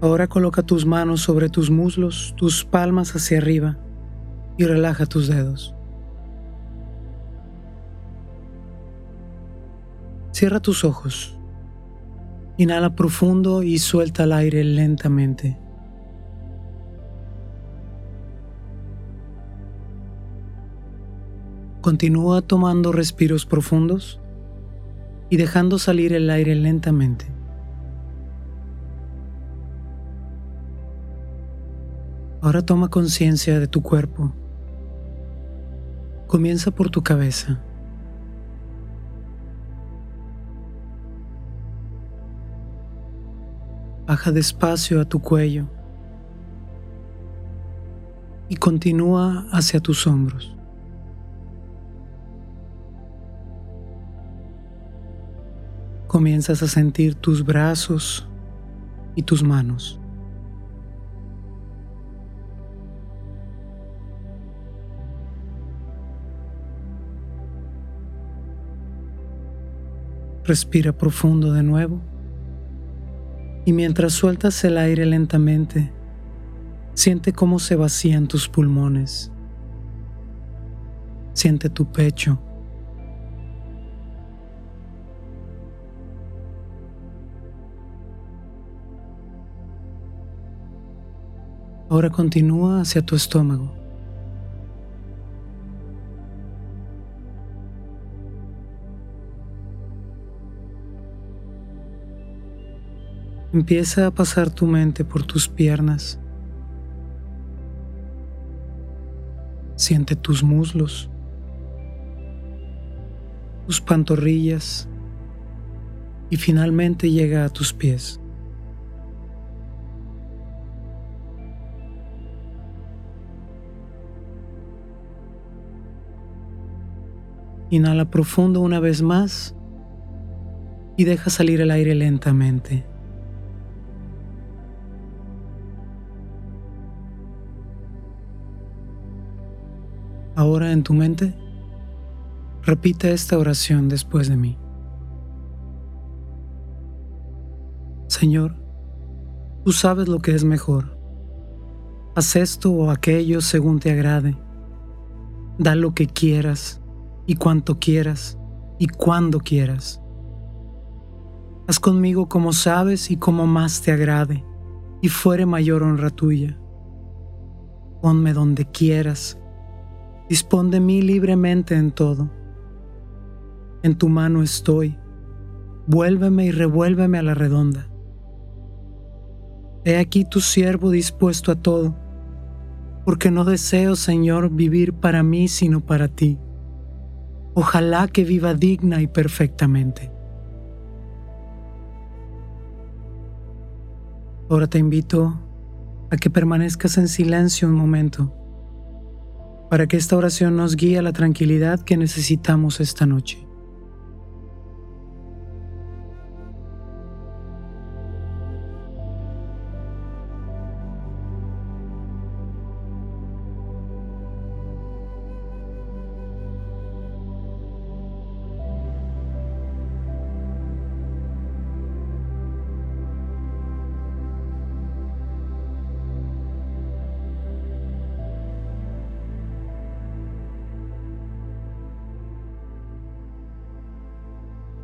Ahora coloca tus manos sobre tus muslos, tus palmas hacia arriba y relaja tus dedos. Cierra tus ojos. Inhala profundo y suelta el aire lentamente. Continúa tomando respiros profundos y dejando salir el aire lentamente. Ahora toma conciencia de tu cuerpo. Comienza por tu cabeza. Baja despacio a tu cuello y continúa hacia tus hombros. Comienzas a sentir tus brazos y tus manos. Respira profundo de nuevo. Y mientras sueltas el aire lentamente, siente cómo se vacían tus pulmones. Siente tu pecho. Ahora continúa hacia tu estómago. Empieza a pasar tu mente por tus piernas. Siente tus muslos, tus pantorrillas y finalmente llega a tus pies. Inhala profundo una vez más y deja salir el aire lentamente. Ahora en tu mente, repite esta oración después de mí. Señor, tú sabes lo que es mejor. Haz esto o aquello según te agrade. Da lo que quieras y cuanto quieras y cuando quieras. Haz conmigo como sabes y como más te agrade y fuere mayor honra tuya. Ponme donde quieras Dispón de mí libremente en todo. En tu mano estoy. Vuélveme y revuélveme a la redonda. He aquí tu siervo dispuesto a todo, porque no deseo, Señor, vivir para mí, sino para ti. Ojalá que viva digna y perfectamente. Ahora te invito a que permanezcas en silencio un momento para que esta oración nos guíe a la tranquilidad que necesitamos esta noche.